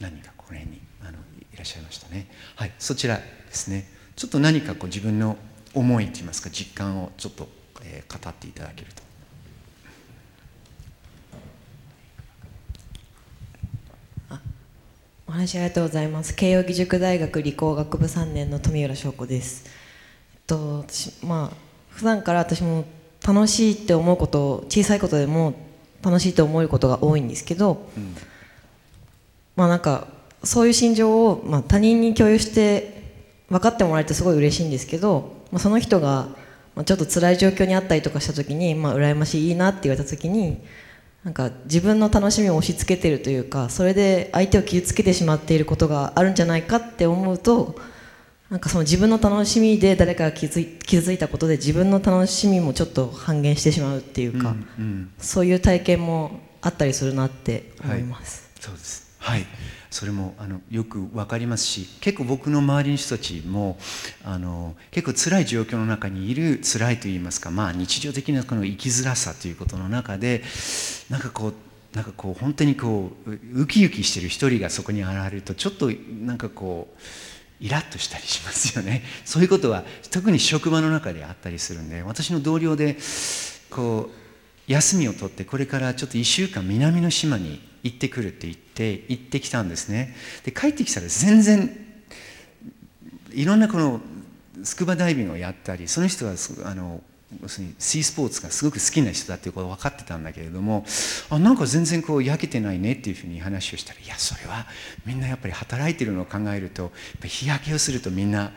何かこの辺にあのいらっしゃいましたね。はいそちらですね。ちょっと何かこう自分の思いといいますか実感をちょっと、えー、語っていただけると。お話ありがとうございます。慶應義塾大学理工学部3年の富浦翔子です、えっと、私まあ普段から私も楽しいって思うこと小さいことでも楽しいと思えることが多いんですけど、うん、まあなんかそういう心情を、まあ、他人に共有して分かってもらえてすごい嬉しいんですけど、まあ、その人がちょっと辛い状況にあったりとかした時に、まあ、羨ましいいいなって言われた時になんか自分の楽しみを押し付けてるというかそれで相手を傷つけてしまっていることがあるんじゃないかって思うとなんかその自分の楽しみで誰かが傷ついたことで自分の楽しみもちょっと半減してしまうっていうか、うんうん、そういう体験もあったりするなって思います。はい、そうですはい。それもあのよく分かりますし結構僕の周りの人たちもあの結構辛い状況の中にいる辛いといいますか、まあ、日常的なこの生きづらさということの中でなんかこうなんかこう本当にこうウキウキしてる一人がそこに現れるとちょっとなんかこうイラッとしたりしますよね。そういうことは特に職場の中であったりするんで私の同僚でこう休みを取ってこれからちょっと1週間南の島に行ってくるって言って行ってきたんですね。で帰ってきたら全然いろんなこのスクバダイビングをやったりその人はあの要するにシースポーツがすごく好きな人だっていうこと分かってたんだけれどもあなんか全然こう焼けてないねっていうふうに話をしたらいやそれはみんなやっぱり働いてるのを考えるとやっぱ日焼けをするとみんな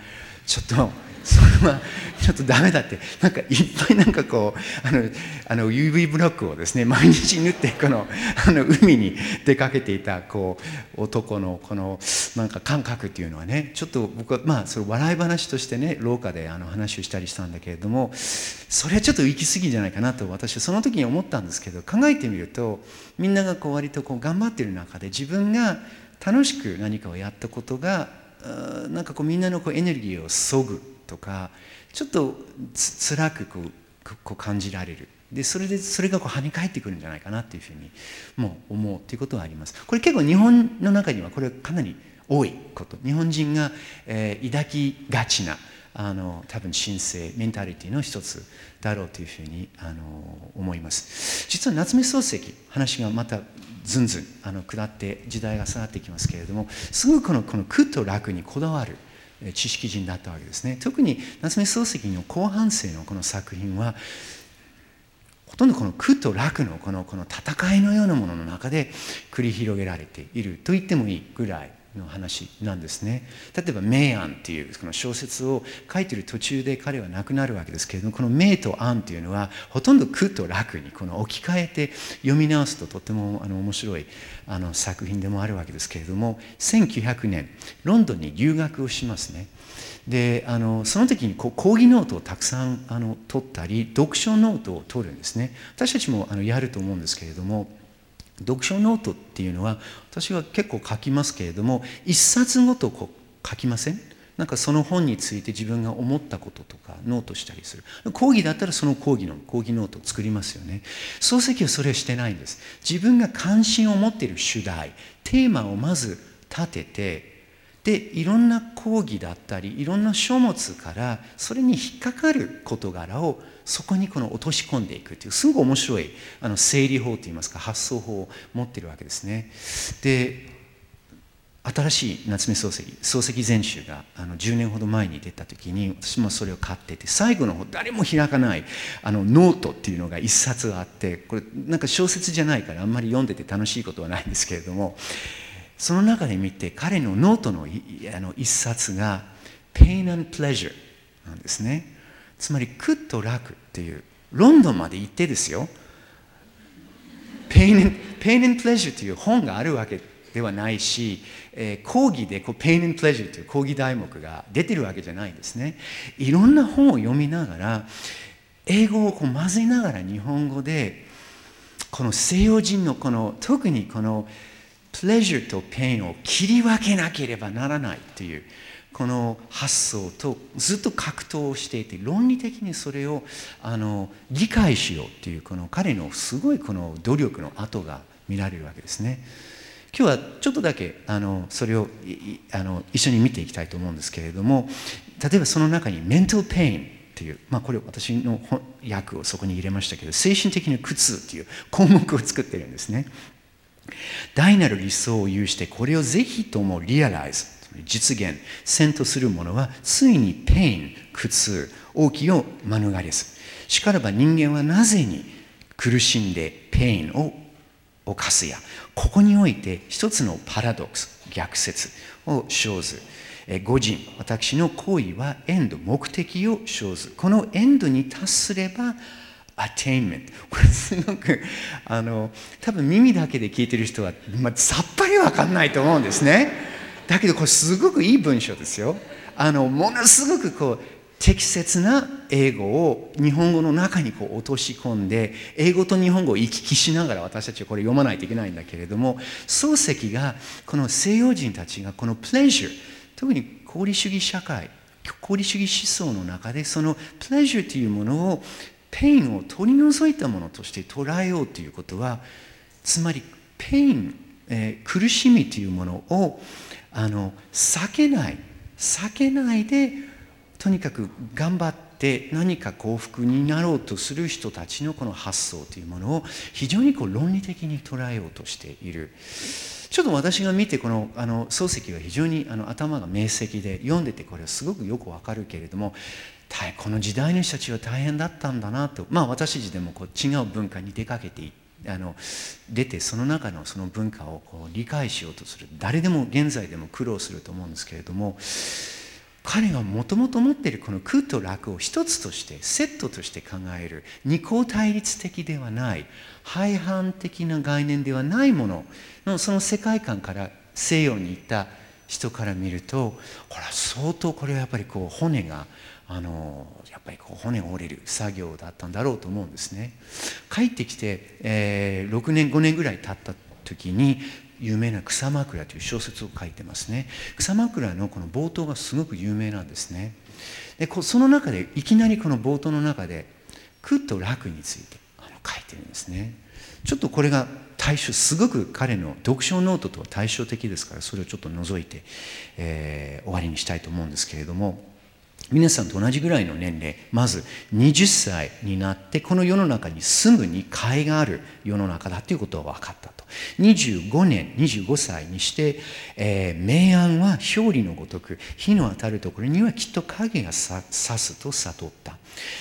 ちょっとそれはちょっとダメだって。なんかいっぱいなんかこうあのあの UV ブロックをですね毎日塗ってこのあの海に出かけていたこう男のこのなんか感覚っていうのはねちょっと僕はまあそれ笑い話としてね廊下であの話をしたりしたんだけれどもそれはちょっと行き過ぎじゃないかなと私はその時に思ったんですけど考えてみるとみんながこう割とこう頑張ってる中で自分が楽しく何かをやったことがなんかこうみんなのこうエネルギーをそぐとかちょっとつ辛くこうこう感じられる。でそれでそれがこう跳ね返ってくるんじゃないかなっていうふうにもう思うということはあります。これ結構日本の中にはこれかなり多いこと。日本人が、えー、抱きがちなあの多分神聖メンタリティの一つだろうというふうにあの思います。実は夏目漱石話がまたずんずんあの下って時代が下がってきますけれどもすごくこのこの苦と楽にこだわる知識人だったわけですね。特に夏目漱石の後半生のこの作品はほとんどこの苦と楽のこのこの戦いのようなものの中で繰り広げられていると言ってもいいぐらいの話なんですね。例えば「明暗」っていうこの小説を書いてる途中で彼は亡くなるわけですけれどもこの「明」と「暗」っていうのはほとんど苦と楽にこの置き換えて読み直すととてもあの面白いあの作品でもあるわけですけれども1900年ロンドンに留学をしますね。であのその時にこう講義ノートをたくさんあの取ったり読書ノートを取るんですね。私たちもあのやると思うんですけれども読書ノートっていうのは私は結構書きますけれども一冊ごとこう書きません？なんかその本について自分が思ったこととかノートしたりする。講義だったらその講義の講義ノートを作りますよね。漱石はそれをしてないんです。自分が関心を持っている主題テーマをまず立ててでいろんな講義だったりいろんな書物からそれに引っかかる事柄をそこにこの落とし込んでいくというすごく面白いあの整理法といいますか発想法を持っているわけですね。で新しい夏目漱石漱石全集があの10年ほど前に出た時に私もそれを買ってて最後の方誰も開かないあのノートっていうのが一冊あってこれなんか小説じゃないからあんまり読んでて楽しいことはないんですけれどもその中で見て彼のノートのあの一冊が「Pain and Pleasure」なんですね。つまり苦と楽っていう。ロンドンまで行ってですよ。Pain and Pleasure という本があるわけではないし、えー、講義でこう Pain and Pleasure という講義題目が出てるわけじゃないんですね。いろんな本を読みながら英語をこう混ぜながら日本語でこの西洋人のこの特にこの Pleasure と Pain を切り分けなければならないというこの発想とずっと格闘をしていて論理的にそれをあの理解しようっていうこの彼のすごいこの努力の跡が見られるわけですね。今日はちょっとだけあのそれをあの一緒に見ていきたいと思うんですけれども例えばその中に mental pain っていう、まあ、これ私の訳をそこに入れましたけど精神的な苦痛っていう項目を作ってるんですね大なる理想を有してこれをぜひとも realize 実現。せんとする者はついに pain 苦痛多きを免れず。しからば人間はなぜに苦しんで pain を犯すや。ここにおいて一つのパラドックス逆説を生ず。五人。私の行為はエンド目的を生ず。このエンドに達すればアテインメントこれすごくあの多分耳だけで聞いてる人は、まあ、さっぱり分かんないと思うんですね。だけどこれすごくいい文章ですよ。あのものすごくこう適切な英語を日本語の中にこう落とし込んで英語と日本語を行き来しながら私たちはこれ読まないといけないんだけれども漱石がこの西洋人たちがこの pleasure 特に功利主義社会功利主義思想の中でその pleasure というものを pain を取り除いたものとして捉えようということはつまり pain、えー、苦しみというものをあの避けない避けないでとにかく頑張って何か幸福になろうとする人たちのこの発想というものを非常にこう論理的に捉えようとしている。ちょっと私が見てこのあの漱石は非常にあの頭が明晰で読んでてこれはすごくよくわかるけれどもこの時代の人たちは大変だったんだなとまあ私たちでもこう違う文化に出かけてあの出てその中のその文化をこう理解しようとする。誰でも現在でも苦労すると思うんですけれども彼がもともと持っているこの空と楽を一つとしてセットとして考える。二項対立的ではない。廃反的な概念ではないもののその世界観から西洋に行った人から見るとこれは相当これはやっぱりこう骨があのっぱりこう骨が折れる作業だったんだろうと思うんですね。帰ってきて、えー、6年5年ぐらい経った時に有名な草枕という小説を書いてますね。草枕のこの冒頭がすごく有名なんですね。でその中でいきなりこの冒頭の中で苦と楽についてあの書いてるんですね。ちょっとこれが対象すごく彼の読書ノートとは対照的ですからそれをちょっと除いて、えー、終わりにしたいと思うんですけれども皆さんと同じぐらいの年齢まず20歳になってこの世の中に住むに甲斐がある世の中だということは分かったと。25年25歳にして、えー、明暗は表裏のごとく火の当たるところにはきっと影が差すと悟った。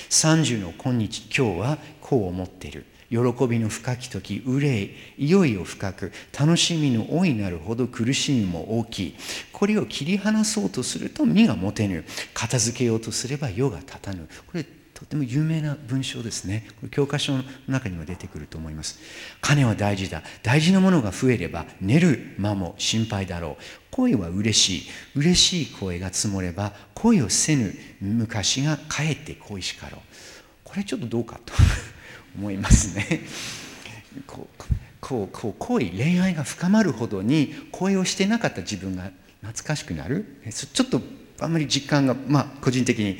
30の今日今日はこう思っている。喜びの深き時憂いいよいよ深く楽しみの大いなるほど苦しみも大きい。これを切り離そうとすると身が持てぬ。片付けようとすれば世が立たぬ。これとても有名な文章ですね。教科書の中にも出てくると思います。金は大事だ。大事なものが増えれば寝る間も心配だろう。恋は嬉しい。嬉しい声が積もれば恋をせぬ昔がかえって恋しかろう。これちょっとどうかと。思いますね。こうこうこう恋恋愛が深まるほどに恋をしてなかった自分が懐かしくなるちょっとあんまり実感がまあ個人的に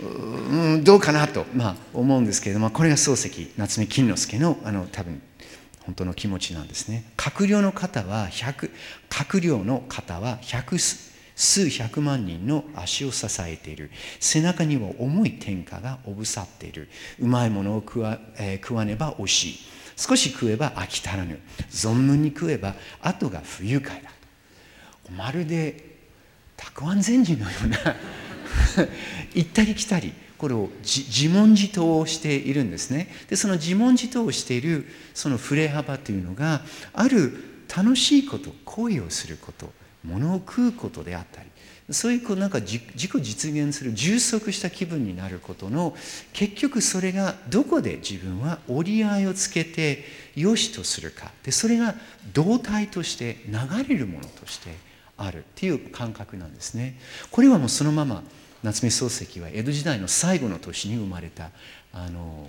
うんどうかなと、まあ、思うんですけれどもこれが漱石夏目金之助のあの多分本当の気持ちなんですね。閣僚の方は100閣僚の方は100数百万人の足を支えている。背中には重い天下がおぶさっている。うまいものを食わ,、えー、食わねば惜しい。少し食えば飽き足らぬ。存分に食えば後が不愉快だ。まるでたくあん禅師のような 行ったり来たりこれを自問自答をしているんですね。でその自問自答をしているその振れ幅というのがある楽しいこと行為をすること。物を食うことであったりそういうこうなんか自己実現する充足した気分になることの結局それがどこで自分は折り合いをつけて良しとするかでそれが動体として流れるものとしてあるっていう感覚なんですね。これはもうそのまま夏目漱石は江戸時代の最後の年に生まれたあの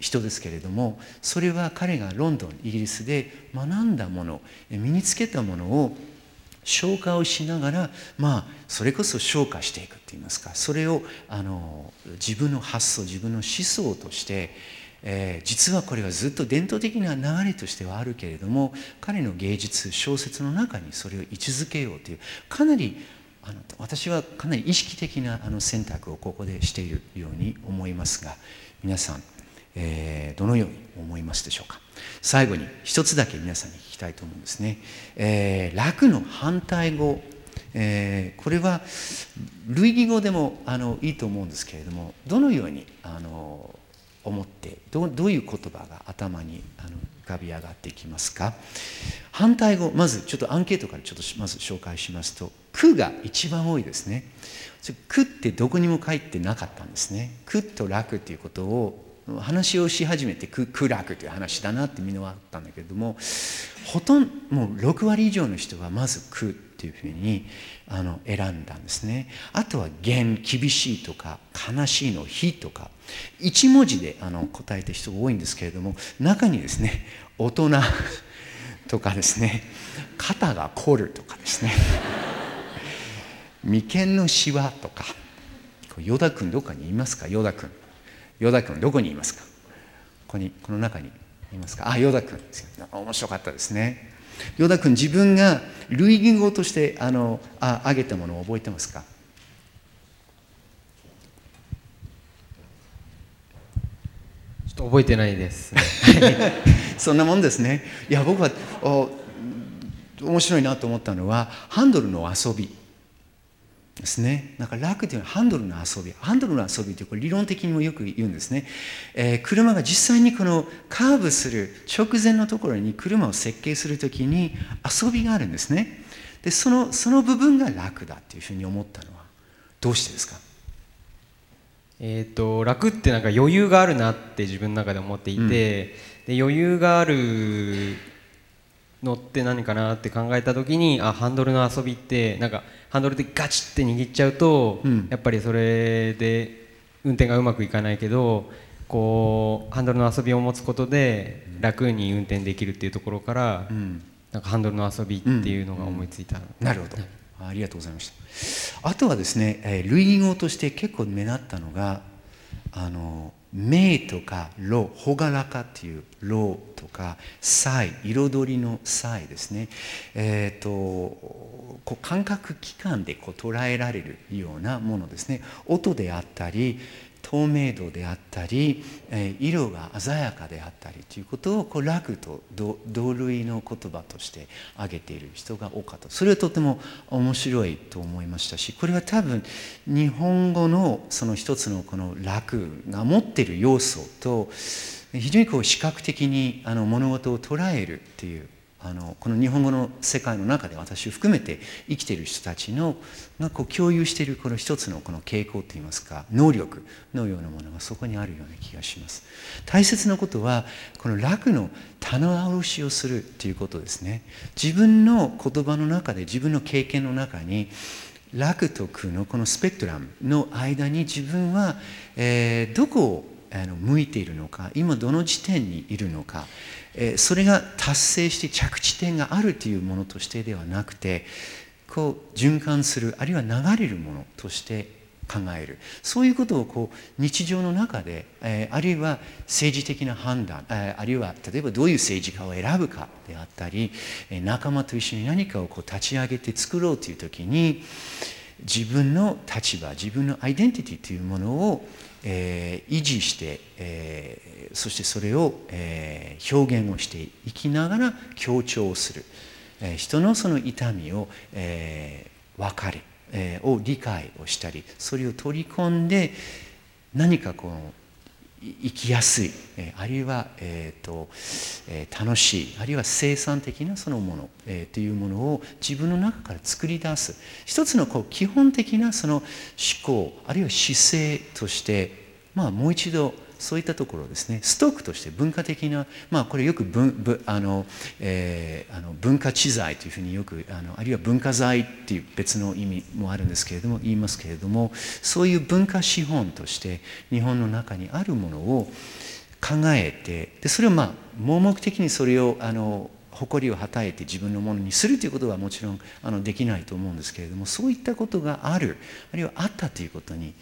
人ですけれどもそれは彼がロンドンイギリスで学んだもの身につけたものを消化をしながらまあそれこそ消化していくって言いますか。それをあの自分の発想自分の思想としてえー、実はこれはずっと伝統的な流れとしてはあるけれども彼の芸術小説の中にそれを位置づけようというかなりあの私はかなり意識的なあの選択をここでしているように思いますが皆さん、えー、どのように思いますでしょうか？最後に一つだけ皆さんに聞きたいと思うんですね、えー、楽の反対語。えー、これは類義語でもあのいいと思うんですけれどもどのようにあの思ってどどういう言葉が頭にあの浮かび上がってきますか？反対語まずちょっとアンケートからちょっとまず紹介しますと「苦」が一番多いですね「苦」ってどこにも書いてなかったんですね「苦」と「楽」っていうことを話をし始めて苦楽という話だなってみんなあったんだけれどもほとんどもう6割以上の人はまず苦っていうふうにあの選んだんですね。あとは厳厳しいとか悲しいの非とか1文字であの答えた人が多いんですけれども中にですね大人 とかですね肩が凝るとかですね 眉間のしわとかヨダ君どっかにいますか？ヨダ君。ヨダ君どこにいますか？ここにこの中にいますか？あヨダ君面白かったですね。ヨダ君自分が類義語としてあのあ挙げたものを覚えてますか？ちょっと覚えてないです、そんなもんですね。いや僕はお面白いなと思ったのはハンドルの遊びですね。なんか楽というのはハンドルの遊び。ハンドルの遊びというこれ理論的にもよく言うんですね。えー、車が実際にこのカーブする直前のところに車を設計するときに遊びがあるんですね。で、そのその部分が楽だというふうに思ったのはどうしてですか？えーと、楽ってなんか余裕があるなって自分の中で思っていて、うん、で余裕があるのって何かなって考えた時にあハンドルの遊びってなんかハンドルでガチって握っちゃうと、うん、やっぱりそれで運転がうまくいかないけどこうハンドルの遊びを持つことで楽に運転できるっていうところから、うん、なんかハンドルの遊びっていうのが思いついた、うん、なるほど、ありがとうございました。あとはですね、えー、類義語として結構目立ったのがあの目とか炉、ほがらかっていう炉とか彩彩りの彩ですね。えっ、ー、とこう感覚器官でこう捉えられるようなものですね。音であったり透明度であったり、え色が鮮やかであったりということをこう楽と同類の言葉として挙げている人が多かった。それはとても面白いと思いましたしこれは多分日本語のその一つのこの楽が持っている要素と非常にこう視覚的にあの物事を捉えるっていうあのこの日本語の世界の中で私を含めて生きている人たちのがこう共有しているこの一つのこの傾向といいますか能力のようなものがそこにあるような気がします。大切なことはこの楽の棚卸しをするということですね。自分の言葉の中で自分の経験の中に楽と苦のこのスペクトラムの間に自分は、えー、どこをあの向いているのか今どの時点にいるのかそれが達成して着地点があるというものとしてではなくてこう循環するあるいは流れるものとして考える。そういうことをこう日常の中で、え、あるいは政治的な判断、え、あるいは例えばどういう政治家を選ぶかであったり、え、仲間と一緒に何かをこう立ち上げて作ろうという時に自分の立場自分のアイデンティティというものをえー、維持して、えー、そしてそれを、えー、表現をしていきながら強調する、えー、人のその痛みを、えー、別れ、えー、を理解をしたりそれを取り込んで何かこの生きやすい、あるいは、えーとえ、楽しい。あるいは生産的なそのもの、え、というものを自分の中から作り出す。一つのこう基本的なその思考あるいは姿勢として、まあ、もう一度そういったところですね。ストックとして文化的な、まあ、これよく文あの、えー、あの文化知財というふうによくあのあるいは文化財っていう別の意味もあるんですけれども言いますけれどもそういう文化資本として日本の中にあるものを考えてでそれをまあ盲目的にそれをあの誇りをはたえて自分のものにするということはもちろんあのできないと思うんですけれどもそういったことがあるあるいはあったということに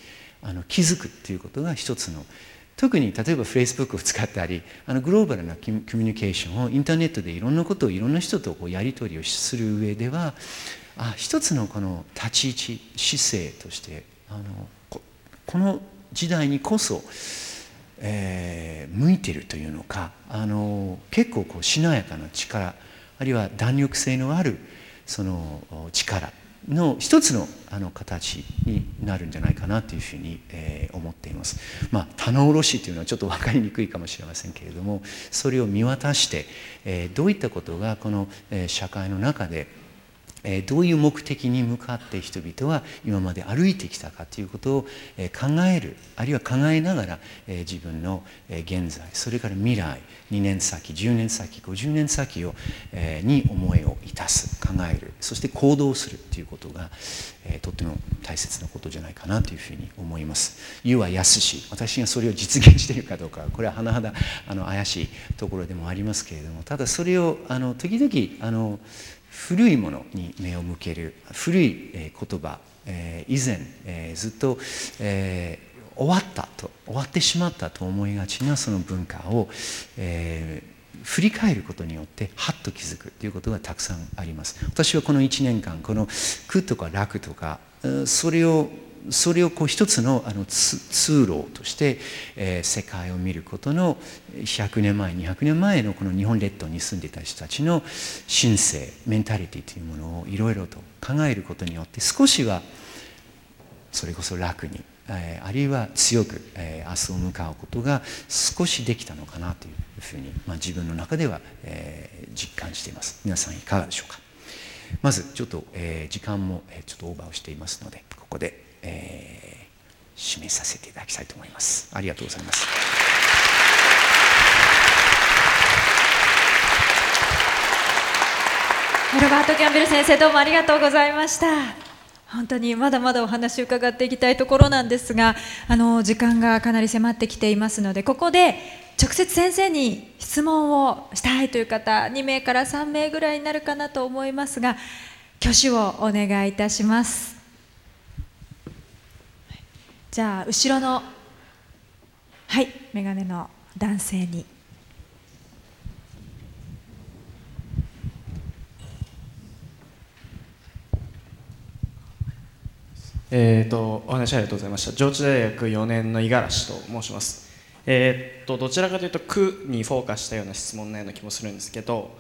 あの気づくということが一つの特に例えば Facebook を使ったりあのグローバルなコミュニケーションをインターネットでいろんなことをいろんな人とこうやり取りをする上ではあ一つのこの立ち位置姿勢としてあのここの時代にこそ、えー向いてるというのかあの結構こうしなやかな力あるいは弾力性のあるその力の一つのあの形になるんじゃないかなというふうに、えー思っています。まあ棚卸しというのはちょっと分かりにくいかもしれませんけれどもそれを見渡して、えーどういったことがこの、えー社会の中でえどういう目的に向かって人々は今まで歩いてきたかということをえ考えるあるいは考えながらえ自分のえ現在それから未来2年先10年先50年先をえに思いをいたす考えるそして行動するということがえとっても大切なことじゃないかなというふうに思います。言うは安し私がそれを実現しているかどうかこれは甚だあの怪しいところでもありますけれどもただそれをあの時々あの古いものに目を向ける古いえ言葉、え以前、えずっと、え終わったと終わってしまったと思いがちなその文化を、え振り返ることによってハッと気づくということがたくさんあります。私はこの1年間この苦とか楽とかそれをそれをこう一つのあの通路として、えー世界を見ることの100年前200年前のこの日本列島に住んでいた人たちの神性メンタリティというものをいろいろと考えることによって少しはそれこそ楽に、えーあるいは強く、えー明日を向かうことが少しできたのかなというふうに、まあ、自分の中では、えー実感しています。皆さんいかがでしょうか。まずちょっと、えー時間も、えーちょっとオーバーをしていますのでここで、えー締めさせていただきたいと思います。ありがとうございます。ロバート・キャンベル先生どうもありがとうございました。本当にまだまだお話を伺っていきたいところなんですがあの時間がかなり迫ってきていますのでここで直接先生に質問をしたいという方2名から3名ぐらいになるかなと思いますが挙手をお願いいたします。じゃあ後ろのはい眼鏡の男性に。えー、とお話ありがとうございました。上智大学4年の五十嵐と申します。えー、とどちらかというと苦にフォーカスしたような質問のような気もするんですけど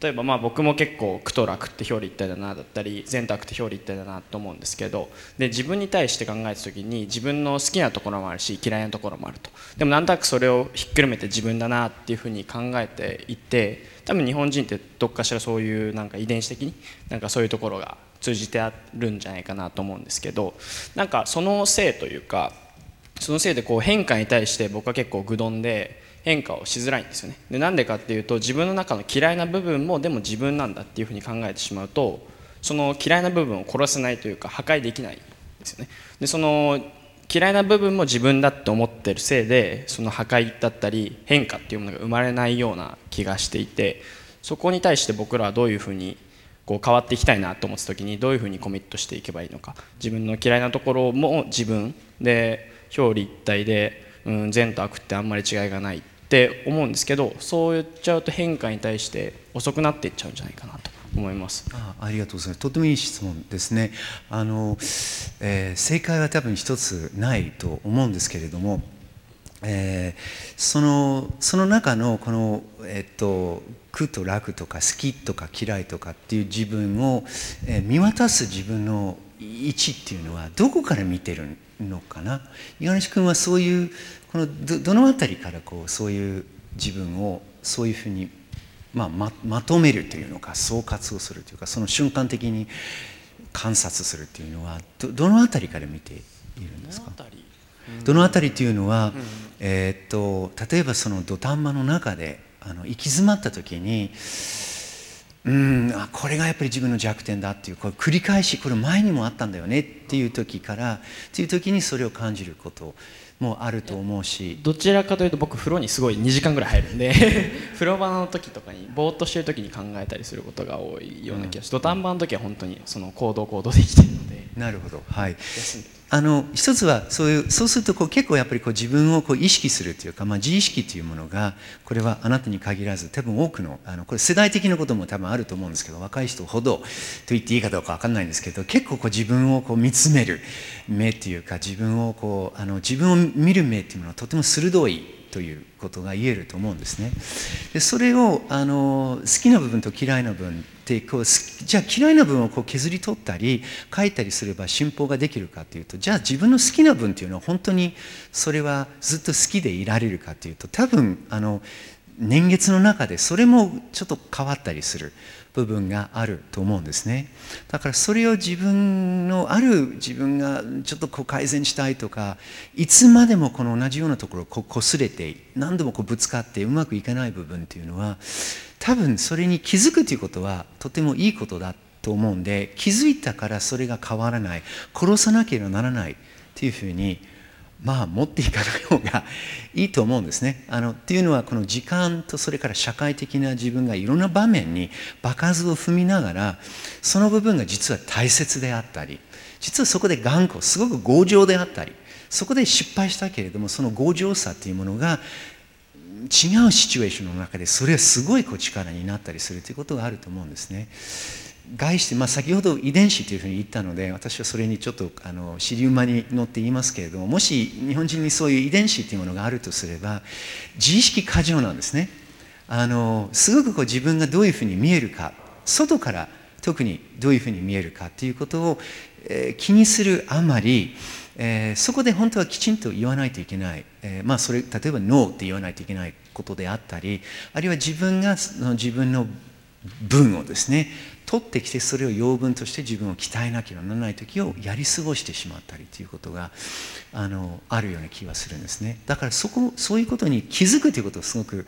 例えばまあ僕も結構苦と楽って表裏一体だなだったり善と悪って表裏一体だなと思うんですけどで自分に対して考えた時に自分の好きなところもあるし嫌いなところもあると。でもなんとなくそれをひっくるめて自分だなっていうふうに考えていて多分日本人ってどっかしらそういうなんか遺伝子的になんかそういうところが通じてあるんじゃないかなと思うんですけどなんかそのせいというかそのせいでこう変化に対して僕は結構愚鈍で変化をしづらいんですよね。でなんでかっていうと自分の中の嫌いな部分もでも自分なんだっていうふうに考えてしまうとその嫌いな部分を殺せないというか破壊できないんですよね。でその嫌いな部分も自分だって思ってるせいでその破壊だったり変化っていうものが生まれないような気がしていてそこに対して僕らはどういうふうにこう変わっていきたいなと思った時にどういうふうにコミットしていけばいいのか。自分の嫌いなところも自分で表裏一体で、うん、善と悪ってあんまり違いがない。っって思うんですけどそう言っちゃうと変化に対して遅くなっていっちゃうんじゃないかなと思います。あありがとうございます。とてもいい質問ですね。あの、えー正解は多分一つないと思うんですけれども、えーそのその中のこの、えっと苦と楽とか好きとか嫌いとかっていう自分を、えー見渡す自分の位置っていうのはどこから見てるのかな？五十嵐君はそういうこのどどのあたりからこうそういう自分をそういうふうにまあ、ままとめるというのか総括をするというかその瞬間的に観察するというのはどどのあたりから見ているんですか？どのあたり？というのは、えーっと例えばその土壇場の中であの行き詰まった時にうんあこれがやっぱり自分の弱点だっていうこれ繰り返しこれ前にもあったんだよねっていう時からっていう時にそれを感じることもあると思うし。どちらかというと僕風呂にすごい2時間ぐらい入るんで 風呂場の時とかにぼーっとしてる時に考えたりすることが多いような気がして、土壇場の時は本当にその行動行動できてるので。なるほど。はい。休んであの一つはそういうそうするとこう結構やっぱりこう自分をこう意識するというか、まあ、自意識というものがこれはあなたに限らず多分多くのあのこれ世代的なことも多分あると思うんですけど若い人ほどと言っていいかどうか分かんないんですけど結構こう自分をこう見つめる目というか自分をこうあの自分を見る目というものはとても鋭いということが言えると思うんですね。でそれをあの好きな部分と嫌いな部分ってこうじゃあ嫌いな部分をこう削り取ったり書いたりすれば信奉ができるかというとじゃあ自分の好きな部分っていうのは本当にそれはずっと好きでいられるかというと多分あの年月の中でそれもちょっと変わったりする部分があると思うんですね。だからそれを自分のある自分がちょっとこう改善したいとかいつまでもこの同じようなところをこ擦れて何度もこうぶつかってうまくいかない部分っていうのは多分それに気づくということはとてもいいことだと思うんで気づいたからそれが変わらない殺さなければならないっていうふうにまあ持っていかない方がいいと思うんですね。あのっていうのはこの時間とそれから社会的な自分がいろんな場面に場数を踏みながらその部分が実は大切であったり実はそこで頑固すごく強情であったりそこで失敗したけれどもその強情さっていうものが違うシチュエーションの中でそれはすごいこう力になったりするということがあると思うんですね。概して、まあ、先ほど遺伝子というふうに言ったので私はそれにちょっとあの尻馬に乗って言いますけれどももし日本人にそういう遺伝子というものがあるとすれば自意識過剰なんですね。あのすごくこう自分がどういうふうに見えるか外から特にどういうふうに見えるかということを、えー、気にするあまり、えー、そこで本当はきちんと言わないといけない、えー、まあそれ例えばノーって言わないといけないことであったりあるいは自分がその自分の文をですね取ってきてそれを養分として自分を鍛えなければならない時をやり過ごしてしまったりということがあのあるような気はするんですね。だからそこそういうことに気づくということがすごく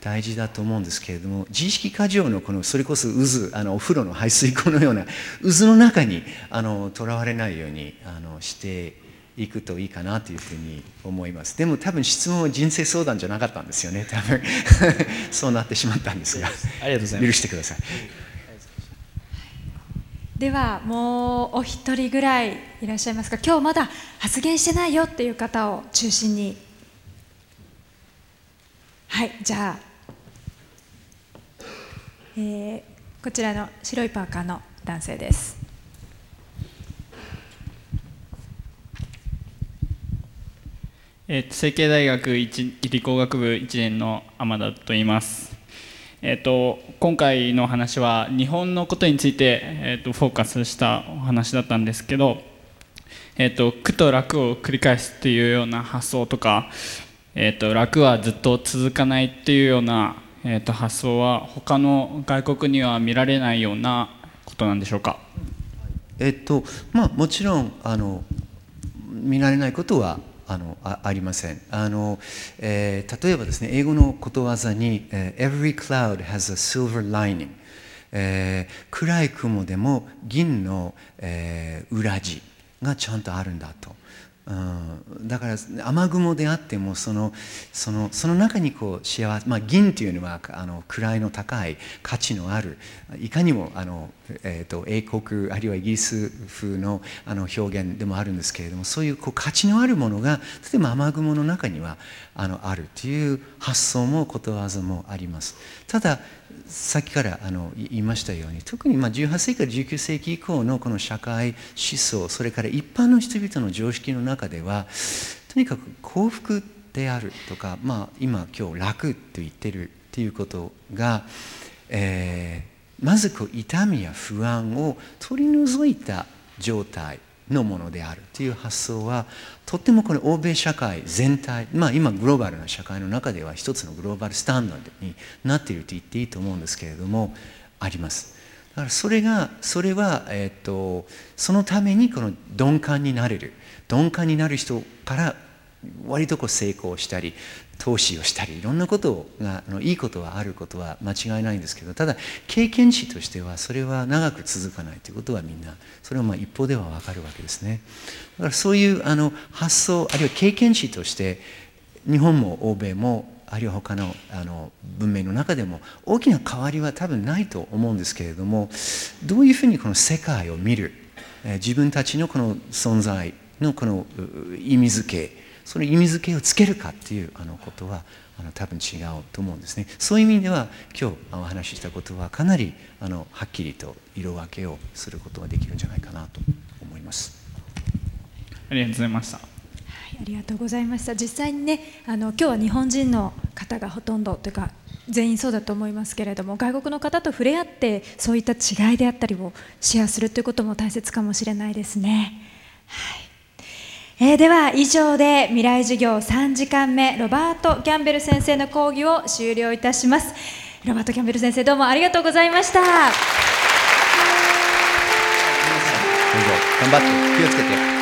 大事だと思うんですけれども自意識過剰のこのそれこそ渦あのお風呂の排水口のような渦の中にとらわれないようにあのしていくといいかなというふうに思います。でも多分質問は人生相談じゃなかったんですよね多分。そうなってしまったんですが。ありがとうございます。許してくださいではもうお一人ぐらいいらっしゃいますか。今日まだ発言してないよっていう方を中心に。はいじゃあ、えー、こちらの白いパーカーの男性です。えー、成蹊大学理工学部1年の天田と言います、えーと、今回の話は日本のことについて、えーと、フォーカスしたお話だったんですけど、えーと、苦と楽を繰り返すっていうような発想とか、えー、と楽はずっと続かないっていうような、えー、と発想は他の外国には見られないようなことなんでしょうか？えっとまあもちろんあの見られないことはあのあありません。あの、えー、例えばですね英語のことわざに、Every cloud has a silver lining、えー、暗い雲でも銀の、えー、裏地がちゃんとあるんだと。うん、だから雨雲であってもそのそのその中にこう幸せ、まあ、銀というのはあの位の高い価値のあるいかにもあの、えーと、英国あるいはイギリス風のあの表現でもあるんですけれどもそういうこう価値のあるものが例えば雨雲の中にはあのあるという発想もことわざもあります。たださっきからあの言いましたように特にまあ18世紀から19世紀以降のこの社会思想それから一般の人々の常識の中ではとにかく幸福であるとか、まあ、今今日楽と言ってるっていうことが、えー、まずこう痛みや不安を取り除いた状態。のものであるという発想はとってもこの欧米社会全体、まあ、今グローバルな社会の中では一つのグローバルスタンダードになっていると言っていいと思うんですけれどもあります。だからそれがそれは、えっと、そのためにこの鈍感になれる鈍感になる人から割とこう成功したり投資をしたりいろんなことがあのいいことはあることは間違いないんですけどただ経験値としてはそれは長く続かないということはみんなそれはまあ一方では分かるわけですね。だからそういうあの発想あるいは経験値として日本も欧米もあるいは他のあの文明の中でも大きな変わりは多分ないと思うんですけれどもどういうふうにこの世界を見る自分たちのこの存在のこの意味付けその意味付けをつけるかっていうあのことはあの多分違うと思うんですね。そういう意味では今日お話ししたことはかなりあのはっきりと色分けをすることができるんじゃないかなと思います。ありがとうございました。はいありがとうございました。実際にねあの今日は日本人の方がほとんどというか全員そうだと思いますけれども外国の方と触れ合ってそういった違いであったりをシェアするということも大切かもしれないですね。はいえーでは以上で未来授業3時間目ロバート・キャンベル先生の講義を終了いたします。ロバート・キャンベル先生どうもありがとうございました。どうぞ頑張って気をつけて。